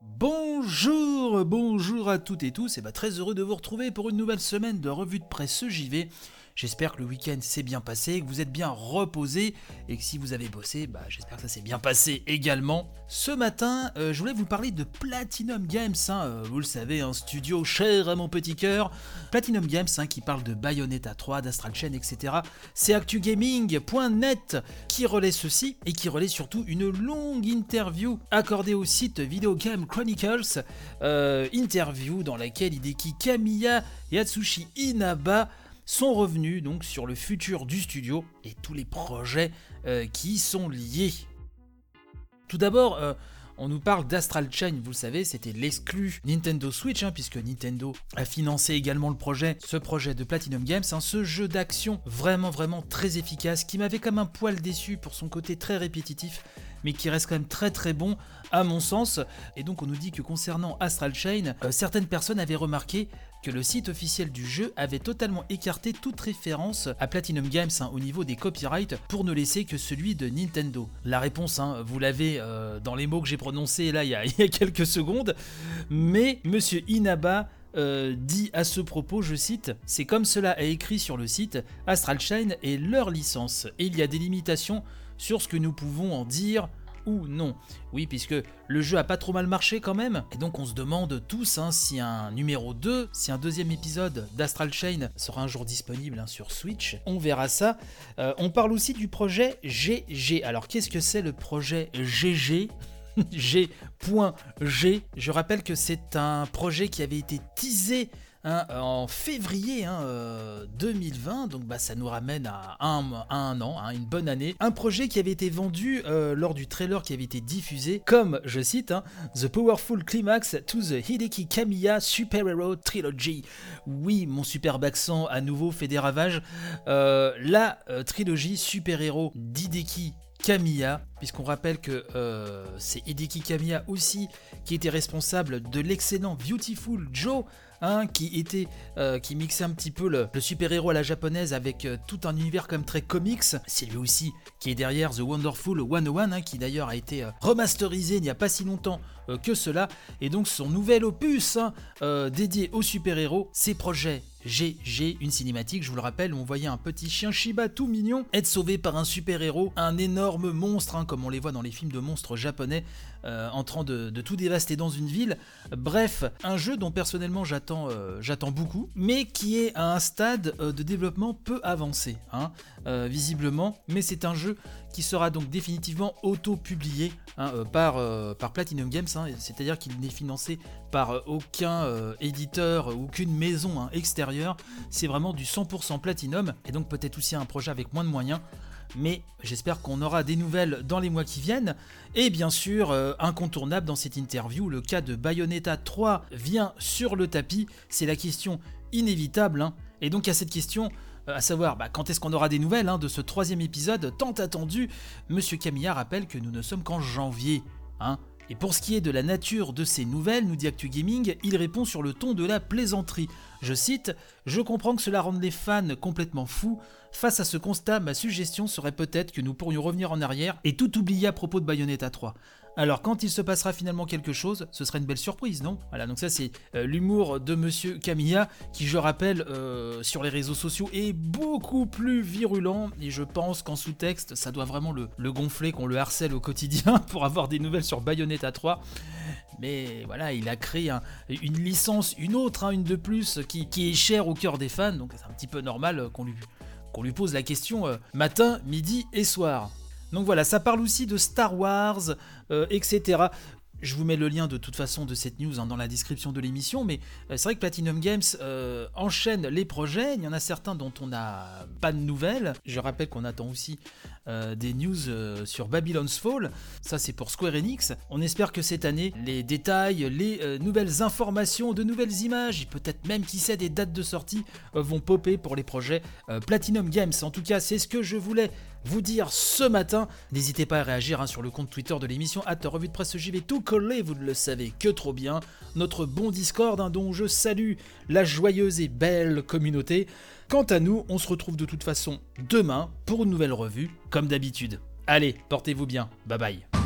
Bonjour, bonjour à toutes et tous, et bah très heureux de vous retrouver pour une nouvelle semaine de revue de presse JV. J'espère que le week-end s'est bien passé, que vous êtes bien reposé et que si vous avez bossé, bah, j'espère que ça s'est bien passé également. Ce matin, euh, je voulais vous parler de Platinum Games, hein, euh, vous le savez, un studio cher à mon petit cœur. Platinum Games hein, qui parle de Bayonetta 3, d'Astral Chain, etc. C'est ActuGaming.net qui relaie ceci et qui relaie surtout une longue interview accordée au site Video Game Chronicles. Euh, interview dans laquelle Hideki Kamiya et Atsushi Inaba sont revenus donc sur le futur du studio et tous les projets euh, qui y sont liés. Tout d'abord, euh, on nous parle d'Astral Chain, vous le savez, c'était l'exclu Nintendo Switch, hein, puisque Nintendo a financé également le projet, ce projet de Platinum Games, hein, ce jeu d'action vraiment vraiment très efficace, qui m'avait comme un poil déçu pour son côté très répétitif, mais qui reste quand même très très bon à mon sens. Et donc on nous dit que concernant Astral Chain, euh, certaines personnes avaient remarqué que le site officiel du jeu avait totalement écarté toute référence à Platinum Games hein, au niveau des copyrights pour ne laisser que celui de Nintendo. La réponse, hein, vous l'avez euh, dans les mots que j'ai prononcés là il y, a, quelques secondes, mais Monsieur Inaba euh, dit à ce propos, je cite, C'est comme cela est écrit sur le site, Astral Chain est leur licence, et il y a des limitations sur ce que nous pouvons en dire ou non. Oui, puisque le jeu a pas trop mal marché quand même, et donc on se demande tous hein, si un numéro 2, si un deuxième épisode d'Astral Chain sera un jour disponible hein, sur Switch. On verra ça. Euh, on parle aussi du projet GG. Alors qu'est-ce que c'est le projet GG G.G. Je rappelle que c'est un projet qui avait été teasé Hein, en février 2020, hein, euh, donc bah, ça nous ramène à un, an, hein, une bonne année. Un projet qui avait été vendu euh, lors du trailer qui avait été diffusé comme, je cite, The Powerful Climax to the Hideki Kamiya Super Hero Trilogy. Oui, mon superbe accent à nouveau fait des ravages. Euh, la trilogie super héros d'Hideki Kamiya, puisqu'on rappelle que c'est Hideki Kamiya aussi qui était responsable de l'excellent Beautiful Joe qui était euh, qui mixait un petit peu le, super-héros à la japonaise avec euh, tout un univers comme très comics. C'est lui aussi qui est derrière The Wonderful 101, hein, qui d'ailleurs a été euh, remasterisé il n'y a pas si longtemps que cela. Et donc son nouvel opus hein, dédié aux super-héros, ses projets GG, une cinématique, je vous le rappelle, où on voyait un petit chien Shiba tout mignon être sauvé par un super-héros, un énorme monstre, hein, comme on les voit dans les films de monstres japonais, en train de, tout dévaster dans une ville. Bref, un jeu dont personnellement j'attends euh, j'attends beaucoup, mais qui est à un stade euh, de développement peu avancé, hein, euh, visiblement. Mais c'est un jeu qui sera donc définitivement auto-publié hein, par, Platinum Games, hein, c'est-à-dire qu'il n'est financé par aucun éditeur aucune maison extérieure. C'est vraiment du 100% Platinum, et donc peut-être aussi un projet avec moins de moyens mais j'espère qu'on aura des nouvelles dans les mois qui viennent. Et bien sûr, euh, incontournable dans cette interview, le cas de Bayonetta 3 vient sur le tapis, c'est la question inévitable. Hein. Et donc à cette question, euh, à savoir bah, quand est-ce qu'on aura des nouvelles hein, de ce troisième épisode tant attendu, Monsieur Camilla rappelle que nous ne sommes qu'en janvier. Hein. Et pour ce qui est de la nature de ces nouvelles, nous dit Actu Gaming, il répond sur le ton de la plaisanterie. Je cite Je comprends que cela rende les fans complètement fous. Face à ce constat, ma suggestion serait peut-être que nous pourrions revenir en arrière et tout oublier à propos de Bayonetta 3. Alors quand il se passera finalement quelque chose, ce serait une belle surprise, non? Voilà, donc ça c'est euh, l'humour de Monsieur Camilla, qui je rappelle euh, sur les réseaux sociaux est beaucoup plus virulent, et je pense qu'en sous-texte, ça doit vraiment le, gonfler, qu'on le harcèle au quotidien pour avoir des nouvelles sur Bayonetta 3. Mais voilà, il a créé une licence, une autre, hein, une de plus, qui, est chère au cœur des fans, donc c'est un petit peu normal qu'on lui, qu'on lui pose la question euh, matin, midi et soir. Donc voilà, ça parle aussi de Star Wars, euh, etc. Je vous mets le lien de toute façon de cette news hein, dans la description de l'émission, mais euh, c'est vrai que Platinum Games euh, enchaîne les projets. Il y en a certains dont on n'a pas de nouvelles. Je rappelle qu'on attend aussi des news sur Babylon's Fall. Ça, c'est pour Square Enix. On espère que cette année, les détails, les nouvelles informations, de nouvelles images, peut-être même qui sait des dates de sortie, vont popper pour les projets Platinum Games. En tout cas, c'est ce que je voulais vous dire ce matin. N'hésitez pas à réagir hein, sur le compte Twitter de l'émission, à revue de presse JV, tout collé, vous ne le savez que trop bien. Notre bon Discord, hein, dont je salue la joyeuse et belle communauté. Quant à nous, on se retrouve de toute façon demain pour une nouvelle revue, comme d'habitude. Allez, portez-vous bien, bye bye.